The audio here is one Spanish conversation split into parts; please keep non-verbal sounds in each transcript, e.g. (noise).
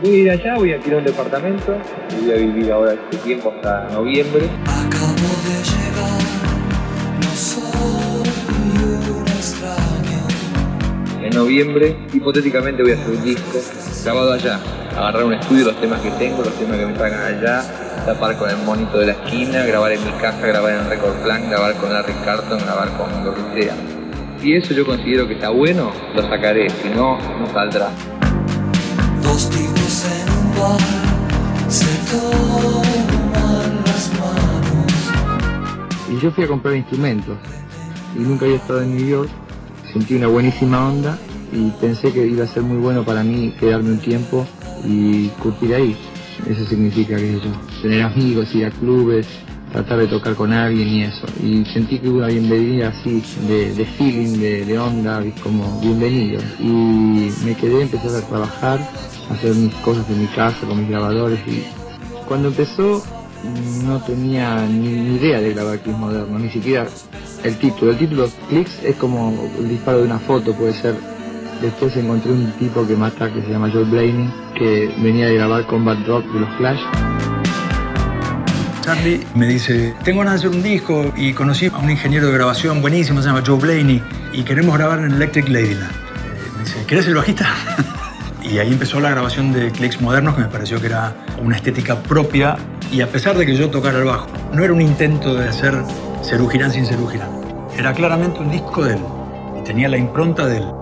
Voy a ir allá, voy a alquilar un departamento y voy a vivir ahora este tiempo hasta noviembre. Acabo de llegar, no soy un extraño. En noviembre, hipotéticamente, voy a hacer un disco grabado allá. Agarrar un estudio, los temas que tengo, los temas que me traigan allá, tapar con el monito de la esquina, grabar en mi casa, grabar en Record Plan, grabar con Larry Carton, grabar con lo que sea. Si eso yo considero que está bueno, lo sacaré, si no, no saldrá. Y yo fui a comprar instrumentos y nunca había estado en New York. Sentí una buenísima onda y pensé que iba a ser muy bueno para mí quedarme un tiempo y curtir ahí. Eso significa que tener amigos, ir a clubes, tratar de tocar con alguien y eso. Y sentí que hubo una bienvenida así, de, feeling, de, de onda, como bienvenido. Y me quedé, empecé a trabajar, a hacer mis cosas en mi casa con mis grabadores y cuando empezó no tenía ni, idea de grabar clics modernos, ni siquiera el título. El título clics es como el disparo de una foto, puede ser. Después encontré un tipo que mata que se llama Joel Blaney, que venía de grabar Combat Rock de los Clash. Charlie me dice, tengo ganas de hacer un disco y conocí a un ingeniero de grabación buenísimo, se llama Joe Blaney, y queremos grabar en Electric Ladyland. Eh, me dice, ¿querés el bajista? (laughs) y ahí empezó la grabación de clics modernos que me pareció que era una estética propia y a pesar de que yo tocara el bajo, no era un intento de hacer Serú Girán sin Serú Girán. Era claramente un disco de él y tenía la impronta de él.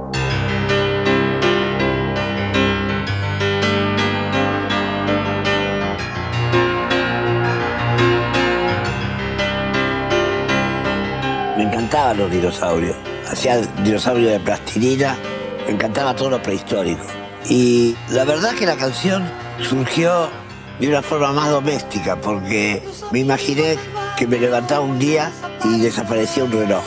Los dinosaurios. Hacía dinosaurios de plastilina. Encantaba todo lo prehistórico. Y la verdad que la canción surgió de una forma más doméstica, porque me imaginé que me levantaba un día y desaparecía un reloj.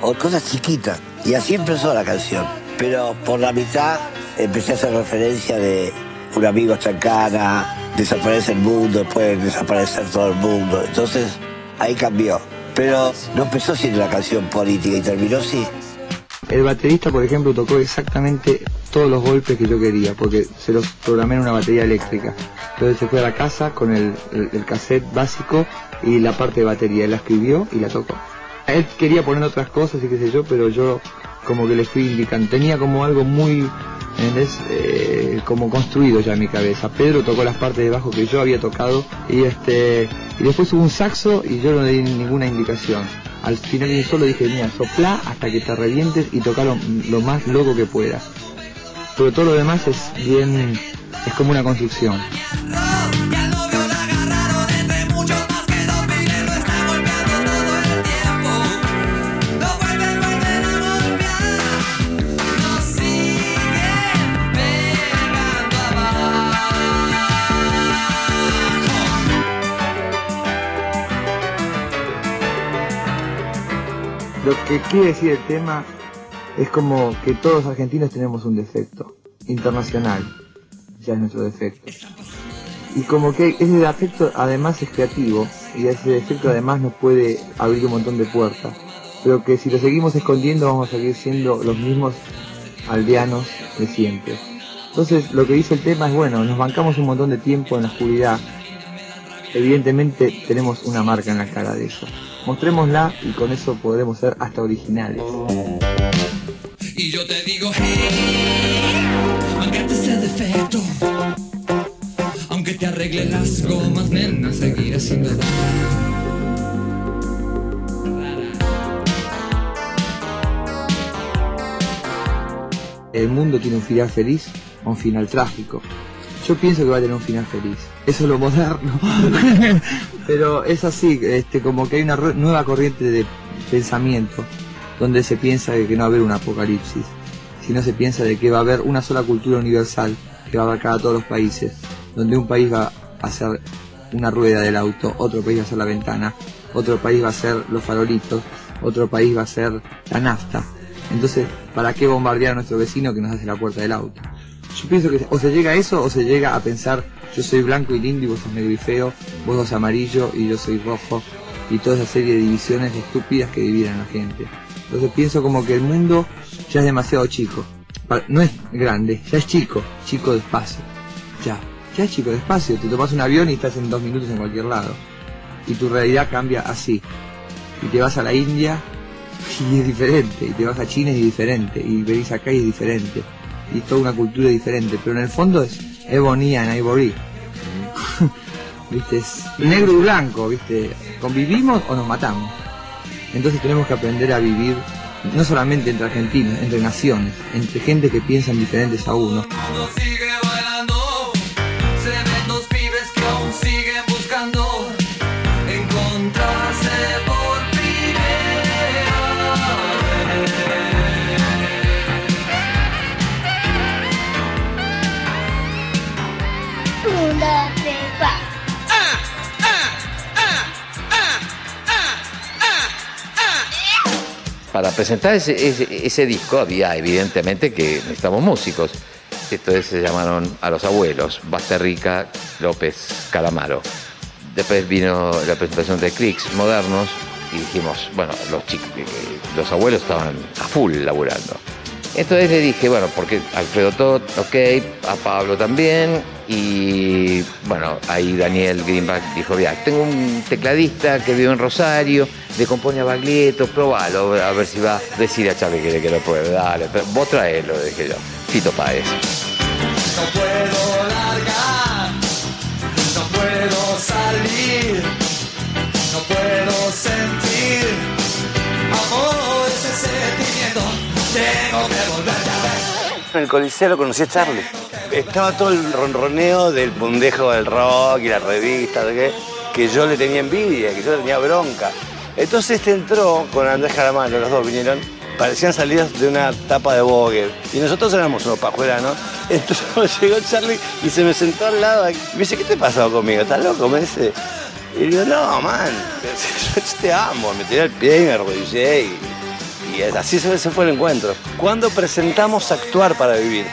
O cosas chiquitas. Y así empezó la canción. Pero por la mitad empecé a hacer referencia de un amigo está en cana, desaparece el mundo, puede desaparecer todo el mundo. Entonces ahí cambió. Pero no empezó siendo una canción política y terminó sí. El baterista, por ejemplo, tocó exactamente todos los golpes que yo quería, porque se los programé en una batería eléctrica. Entonces se fue a la casa con el, el- cassette básico y la parte de batería. Él la escribió y la tocó. Él quería poner otras cosas y qué sé yo, pero yo como que le fui indicando. Tenía como algo muy. Eh, como construido ya en mi cabeza. Pedro tocó las partes de bajo que yo había tocado y este y después hubo un saxo y yo no le di ninguna indicación. Al final un solo dije, mira, soplá hasta que te revientes y toca lo, lo más loco que puedas. Pero todo lo demás es bien, es como una construcción. Lo que quiere decir el tema es como que todos argentinos tenemos un defecto internacional, ya es nuestro defecto. Y como que ese defecto además es creativo y ese defecto además nos puede abrir un montón de puertas. Pero que si lo seguimos escondiendo vamos a seguir siendo los mismos aldeanos de siempre. Entonces lo que dice el tema es bueno, nos bancamos un montón de tiempo en la oscuridad. Evidentemente tenemos una marca en la cara de eso. Mostrémosla y con eso podremos ser hasta originales. Y yo te digo, hey, bancate ese defecto. Aunque te arregle las gomas, nena, seguirás siendo el mundo tiene un final feliz o un final trágico. Yo pienso que va a tener un final feliz. Eso es lo moderno. (laughs) Pero es así, este, como que hay una nueva corriente de pensamiento donde se piensa de que no va a haber un apocalipsis, sino se piensa de que va a haber una sola cultura universal que va a abarcar a todos los países, donde un país va a ser una rueda del auto, otro país va a ser la ventana, otro país va a ser los farolitos, otro país va a ser la nafta. Entonces, ¿para qué bombardear a nuestro vecino que nos hace la puerta del auto? Yo pienso que o se llega a eso o se llega a pensar yo soy blanco y lindo y vos sos negro y feo, vos sos amarillo y yo soy rojo y toda esa serie de divisiones estúpidas que dividen a la gente. Entonces pienso como que el mundo ya es demasiado chico. No es grande, ya es chico, chico de espacio. ya, ya chico, despacio, te tomas un avión y estás en dos minutos en cualquier lado. Y tu realidad cambia así. Y te vas a la India y es diferente, y te vas a China y es diferente, y venís acá y es diferente, y toda una cultura diferente, pero en el fondo es Ebony and Ivory. (laughs) ¿Viste? Es negro y blanco, ¿viste? ¿Convivimos o nos matamos? Entonces tenemos que aprender a vivir no solamente entre argentinos, entre naciones, entre gente que piensan diferentes a uno. Presentar ese, disco había evidentemente que necesitamos músicos. Entonces se llamaron a los abuelos, Basterrica, López, Calamaro. Después vino la presentación de Clicks modernos y dijimos, bueno, los, eh, los abuelos estaban a full laburando. Entonces le dije, bueno, porque Alfredo Todd, ok, a Pablo también, y bueno, ahí Daniel Greenback dijo, mira, tengo un tecladista que vive en Rosario, le compone a Baglietto, probalo, a ver si va a decir a Charlie que que lo pruebe, dale, pero vos traelo, dije yo, Fito Páez. No puedo largar, no puedo salir, no puedo sentir En el Coliseo lo conocí a Charlie. Estaba todo el ronroneo del pundejo del rock y la revista, que yo le tenía envidia, que yo le tenía bronca. Entonces este entró con Andrés Calamaro, los dos vinieron, parecían salidas de una tapa de Vogue. Y nosotros éramos unos pajueranos. (laughs) Entonces llegó Charlie y se me sentó al lado. Me dice, ¿qué te pasó conmigo? ¿Estás loco? Me dice. Y digo, no, man, (laughs) yo te amo. Me tiré el pie y me arrodillé y, y así se fue el encuentro. Cuando presentamos Actuar para Vivir,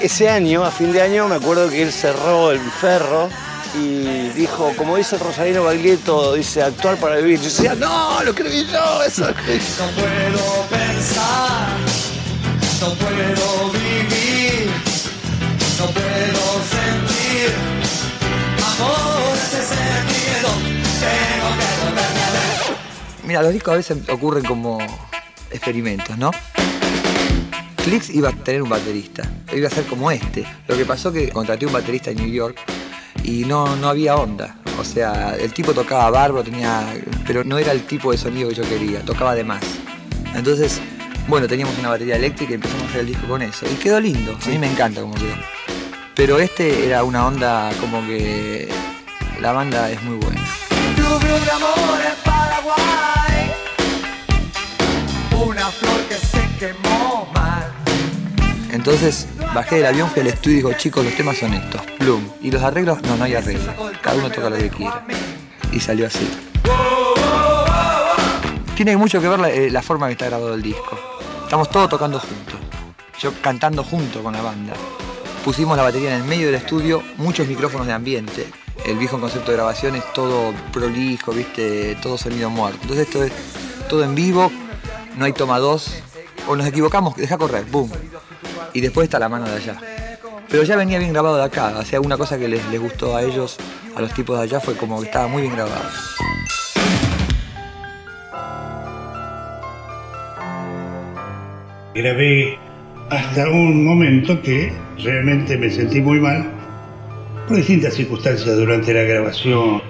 ese año, a fin de año, me acuerdo que él cerró el ferro y dijo, como dice Rosarino Baglietto, dice Actuar para Vivir. Yo decía, no, lo escribí yo, eso lo escribí yo". No puedo pensar, no puedo vivir, no puedo sentir amor, ese sentimiento. Tengo que volverme a ver. Mira, los discos a veces ocurren como experimentos, ¿no? Clicks iba a tener un baterista, iba a ser como este. Lo que pasó que contraté un baterista en New York y no, no había onda. O sea, el tipo tocaba bárbaro, tenía, pero no era el tipo de sonido que yo quería, tocaba de más. Entonces, bueno, teníamos una batería eléctrica y empezamos a hacer el disco con eso. Y quedó lindo, a mí me encanta cómo quedó. Pero este era una onda como que la banda es muy buena. Lluvia de amor en Paraguay, una flor que se quemó mal. Entonces bajé del avión, fui al estudio y digo, chicos, los temas son estos. Plum. Y los arreglos, no, no hay arreglos. Cada uno toca lo que quiera. Y salió así. Tiene mucho que ver la, eh, la forma que está grabado el disco. Estamos todos tocando juntos. Yo cantando junto con la banda. Pusimos la batería en el medio del estudio, muchos micrófonos de ambiente. El viejo concepto de grabación es todo prolijo, viste, todo sonido muerto. Entonces esto es todo en vivo, no hay toma dos. O nos equivocamos, deja correr, boom. Y después está la mano de allá. Pero ya venía bien grabado de acá. O sea, una cosa que les, les gustó a ellos, a los tipos de allá, fue como que estaba muy bien grabado. Grabé hasta un momento que realmente me sentí muy mal por distintas circunstancias durante la grabación,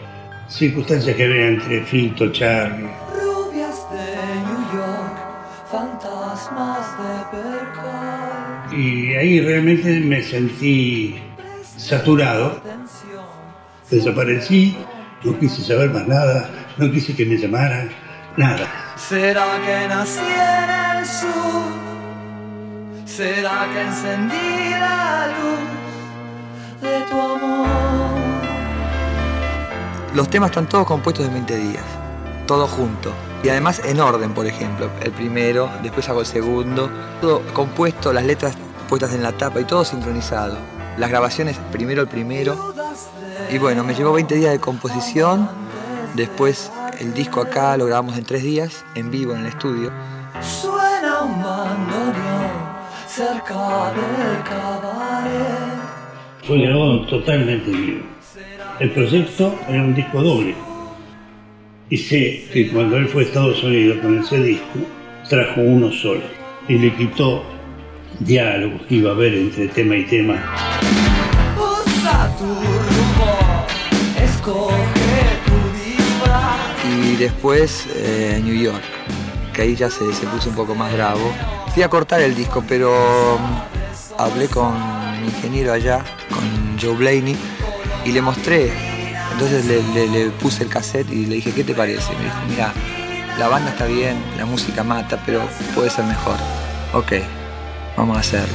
circunstancias que había entre Fito, Charlie. Y ahí realmente me sentí saturado, desaparecí, no quise saber más nada, no quise que me llamaran, nada. ¿Será que nací en el sur? ¿Será que encendí la luz de tu amor? Los temas están todos compuestos en 20 días, todos juntos. Y además en orden, por ejemplo. El primero, después hago el segundo. Todo compuesto, las letras puestas en la tapa y todo sincronizado. Las grabaciones, primero el primero. Y bueno, me llevó 20 días de composición. Después el disco acá lo grabamos en tres días, en vivo en el estudio. Suena un cerca del cabaret. Fue grabado totalmente en vivo. El proyecto era un disco doble. Y sé que cuando él fue a Estados Unidos con ese disco, trajo uno solo. Y le quitó diálogos que iba a haber entre tema y tema. Usa tu rumbo, escoge tu disfraz. Y después eh, New York, que ahí ya se, se puso un poco más bravo. Fui a cortar el disco, pero mm, hablé con mi ingeniero allá, con Joe Blaney, y le mostré. Entonces le, puse el cassette y le dije, ¿qué te parece? Me dijo, mira, la banda está bien, la música mata, pero puede ser mejor. Ok, vamos a hacerlo.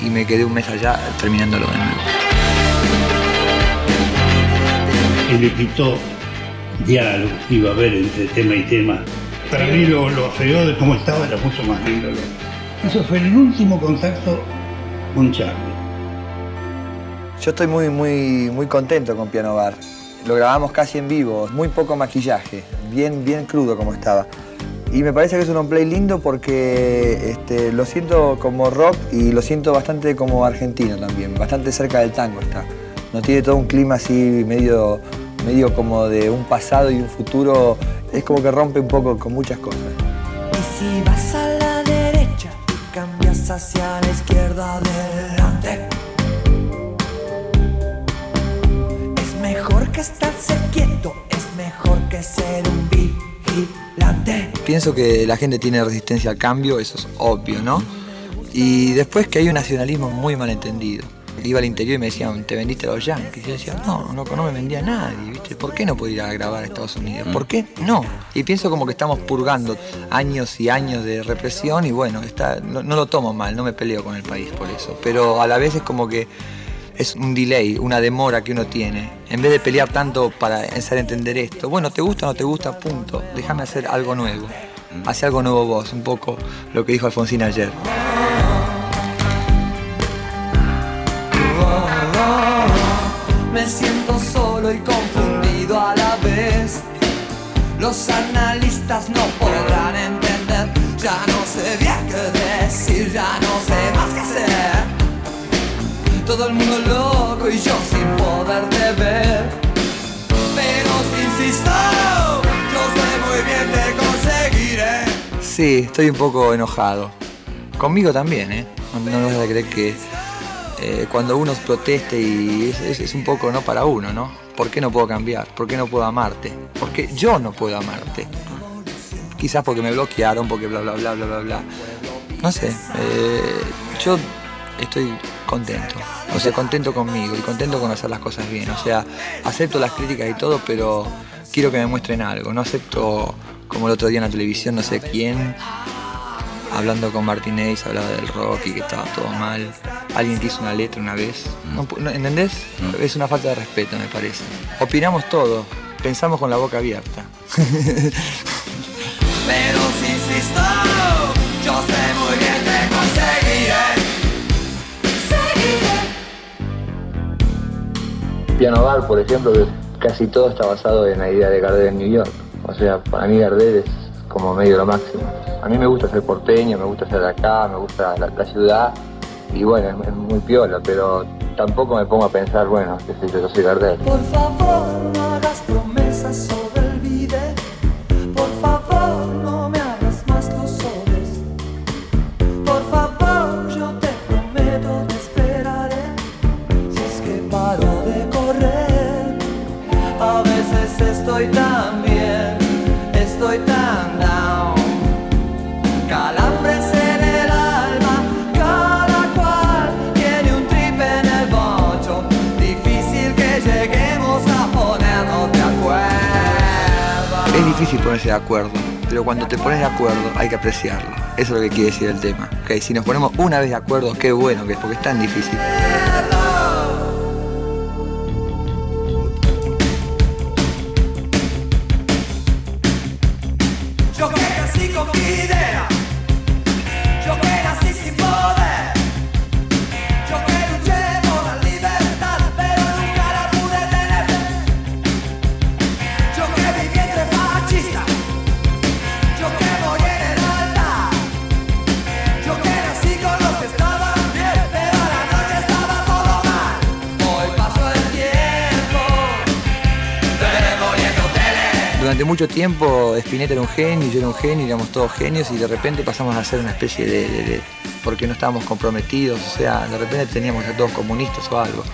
Y me quedé un mes allá terminándolo de nuevo. quitó diálogos que iba a haber entre tema y tema. Para mí lo, lo feo de cómo estaba era mucho más lindo. Eso fue el último contacto con Charlie. Yo estoy muy, muy, muy contento con Piano Bar. Lo grabamos casi en vivo, muy poco maquillaje, bien, bien crudo como estaba. Y me parece que es un play lindo porque este, lo siento como rock y lo siento bastante como argentino también, bastante cerca del tango está. No tiene todo un clima así medio, medio como de un pasado y un futuro, es como que rompe un poco con muchas cosas. Y si vas a la derecha cambias hacia la izquierda adelante. Mejor que ser un vigilante. Pienso que la gente tiene resistencia al cambio, eso es obvio, ¿no? Y después que hay un nacionalismo muy malentendido. Iba al interior y me decían, ¿te vendiste a los Yankees? Yo decía, no, no, no me vendía a nadie, ¿viste? ¿Por qué no puedo ir a grabar a Estados Unidos? ¿Por qué no? Y pienso como que estamos purgando años y años de represión y bueno, está, no, no lo tomo mal, no me peleo con el país por eso. Pero a la vez es como que es un delay, una demora que uno tiene. En vez de pelear tanto para hacer entender esto, bueno, te gusta o no te gusta, punto. Déjame hacer algo nuevo. Hace algo nuevo vos, un poco lo que dijo Alfonsín ayer. Me siento solo y confundido a la vez. Los analistas no podrán entender. Ya no sé bien qué decir, ya no sé más qué hacer. Todo el mundo loco y yo sin poderte ver. Pero si insisto, yo sé muy bien que conseguiré. Sí, estoy un poco enojado. Conmigo también, ¿eh? No, no vas a creer que eh, cuando uno proteste y es un poco no para uno, ¿no? ¿Por qué no puedo cambiar? ¿Por qué no puedo amarte? ¿Por qué yo no puedo amarte? Quizás porque me bloquearon, porque bla, bla, bla, bla, bla, bla. No sé, eh, yo estoy contento. O sea, contento conmigo y contento con hacer las cosas bien. O sea, acepto las críticas y todo, pero quiero que me muestren algo. No acepto, como el otro día en la televisión, no sé quién, hablando con Martínez, hablaba del rock y que estaba todo mal. Alguien que hizo una letra una vez. No ¿Entendés? Es una falta de respeto, me parece. Opinamos todo, pensamos con la boca abierta. (laughs) Pero si insisto, yo sé muy bien Piano Bar, por ejemplo, que casi todo está basado en la idea de Gardel en New York. O sea, para mí Gardel es como medio lo máximo. A mí me gusta ser porteño, me gusta ser de acá, me gusta la, ciudad. Y bueno, es, muy piola, pero tampoco me pongo a pensar, bueno, qué sé yo soy Gardel. Por favor, no hagas difícil ponerse de acuerdo, pero cuando te pones de acuerdo hay que apreciarlo. Eso es lo que quiere decir el tema. Ok, Si nos ponemos una vez de acuerdo, qué bueno que es, porque es tan difícil. Durante mucho tiempo Spinetta era un genio, yo era un genio, éramos todos genios y de repente pasamos a ser una especie de, de- de- porque no estábamos comprometidos, o sea, de repente teníamos a todos comunistas o algo.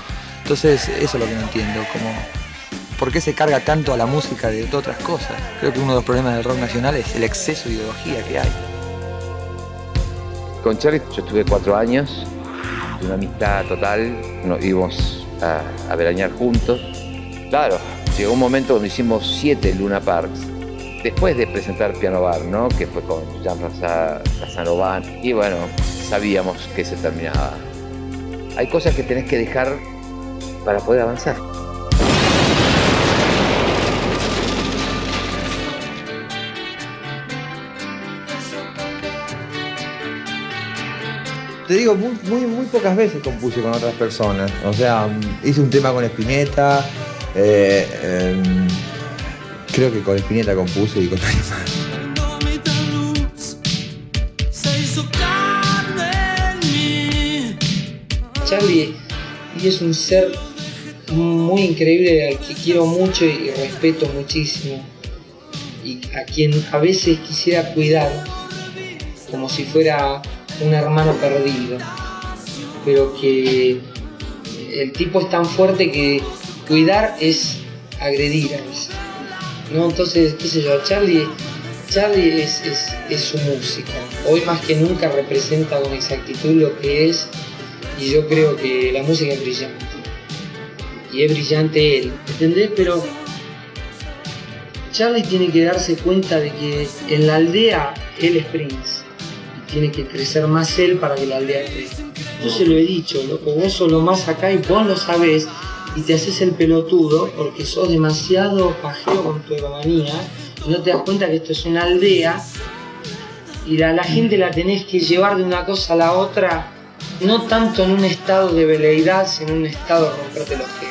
Entonces eso es lo que no entiendo, como ¿por qué se carga tanto a la música de otras cosas? Creo que uno de los problemas del rock nacional es el exceso de ideología que hay. Con Charlie yo estuve cuatro años, de una amistad total, nos íbamos a, a veranear juntos. Claro, llegó un momento donde hicimos siete Luna Parks, después de presentar Piano Bar, ¿no? Que fue con Jean-François Casanova. Y bueno, sabíamos que se terminaba. Hay cosas que tenés que dejar para poder avanzar. Te digo, muy, muy, pocas veces compuse con otras personas. O sea, hice un tema con Spinetta. Eh, em, creo que con Spinetta compuse y con nadie más. Charlie es un ser muy increíble al que quiero mucho y respeto muchísimo y a quien a veces quisiera cuidar como si fuera un hermano perdido pero que el tipo es tan fuerte que cuidar es agredir a ¿no? entonces qué sé yo Charlie Charlie es, es, es su música hoy más que nunca representa con exactitud lo que es y yo creo que la música es brillante. Y es brillante él, ¿entendés? Pero Charlie tiene que darse cuenta de que en la aldea él es Prince. Y tiene que crecer más él para que la aldea crezca. Yo se lo he dicho, loco, vos sos lo más acá y vos lo sabés y te haces el pelotudo porque sos demasiado pajero con tu egomanía y no te das cuenta que esto es una aldea y a la gente la tenés que llevar de una cosa a la otra no tanto en un estado de veleidad, sino en un estado de romperte los que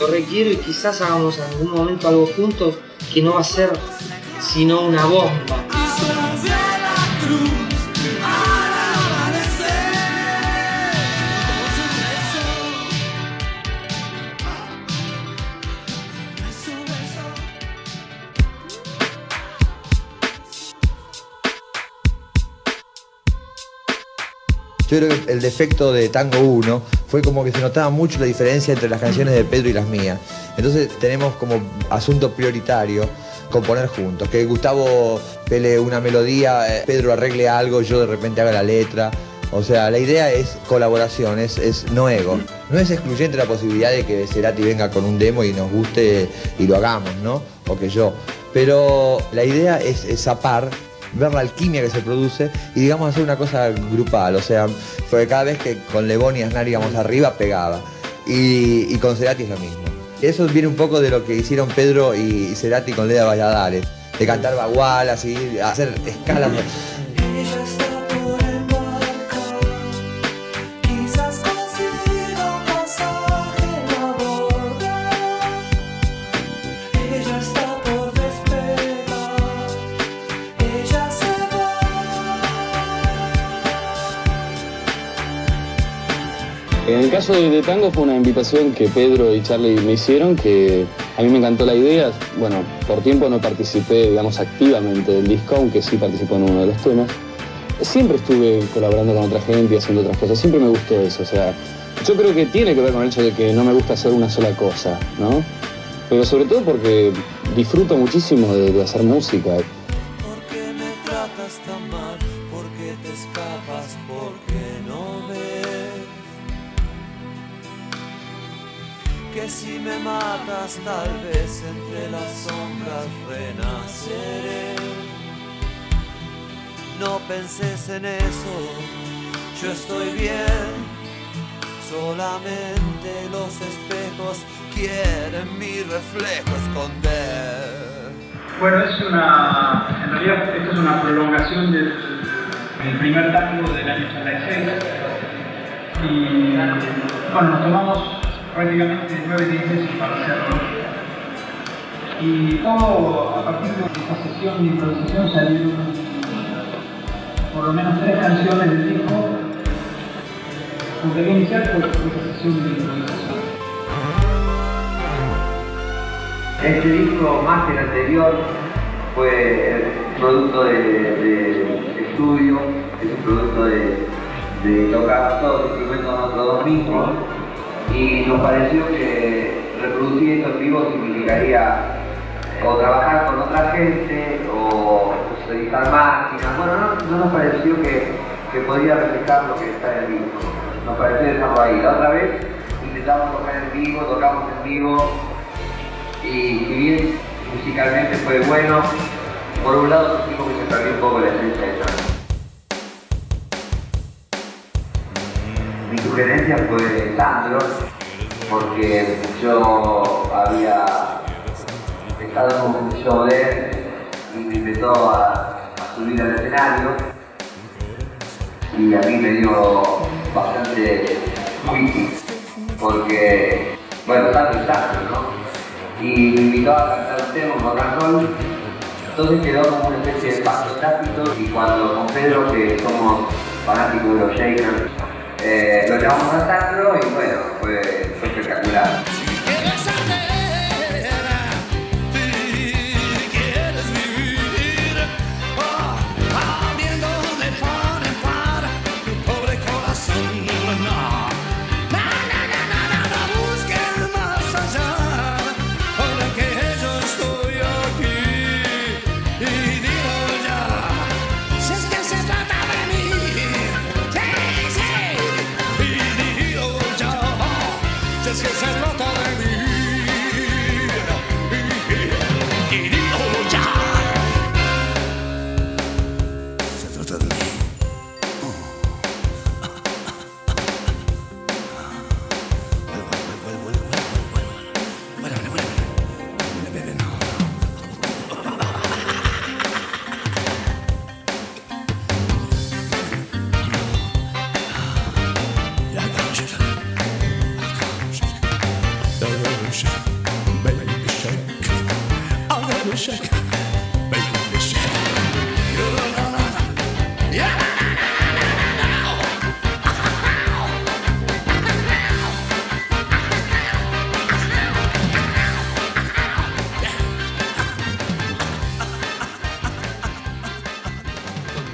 Lo requiero y quizás hagamos en algún momento algo juntos que no va a ser sino una bomba. Yo creo que el defecto de Tango 1 fue como que se notaba mucho la diferencia entre las canciones de Pedro y las mías. Entonces tenemos como asunto prioritario componer juntos. Que Gustavo pele una melodía, eh, Pedro arregle algo, yo de repente haga la letra. O sea, la idea es colaboración, es, es no ego. No es excluyente la posibilidad de que Cerati venga con un demo y nos guste y lo hagamos, ¿no? O que yo. Pero la idea es, es zapar ver la alquimia que se produce y digamos hacer una cosa grupal, o sea, porque cada vez que con Lebón y Aznar íbamos arriba pegaba y, y con Cerati es lo mismo. Eso viene un poco de lo que hicieron Pedro y Cerati con Leda Valladares, de cantar bagual, así, hacer escalas. Caso de, Tango fue una invitación que Pedro y Charlie me hicieron, que a mí me encantó la idea. Bueno, por tiempo no participé, digamos, activamente del disco, aunque sí participó en uno de los temas. Siempre estuve colaborando con otra gente y haciendo otras cosas, siempre me gustó eso, o sea, yo creo que tiene que ver con el hecho de que no me gusta hacer una sola cosa, ¿no? Pero sobre todo porque disfruto muchísimo de, hacer música. ¿Por me tratas tan mal? ¿Por te escapas? Que si me matas tal vez entre las sombras renaceré. No penses en eso, yo estoy bien. Solamente los espejos quieren mi reflejo esconder. Bueno, es una. En realidad, esto es una prolongación del, del primer tango del año 86. Y bueno, nos tomamos prácticamente nueve meses para hacerlo. Y todo a partir de esta sesión de improvisación salieron por lo menos tres canciones del disco. Aunque quería iniciar por esta sesión de improvisación. Este disco, más que el anterior, fue producto de, estudio, es un producto de, tocar todos los instrumentos nosotros mismos y nos pareció que reproducir esto en vivo significaría o trabajar con otra gente o utilizar máquinas. Bueno, no, no nos pareció que, que podía reflejar lo que está en el disco. Nos pareció dejarlo ahí. La otra vez intentamos tocar en vivo, tocamos en vivo y si bien musicalmente fue bueno, por un lado sentimos que se perdió un poco la esencia de Mi sugerencia fue Sandro, porque yo había estado en un show de él y me invitó a, subir al escenario y a mí me dio bastante wiki porque, bueno, tanto y tanto, ¿no? Y me invitó a cantar un tema, and roll, entonces quedó como una especie de pacto tácito y cuando con Pedro, que somos fanáticos de los Shakers, eh, lo llamamos a Sandro y bueno, fue, fue espectacular.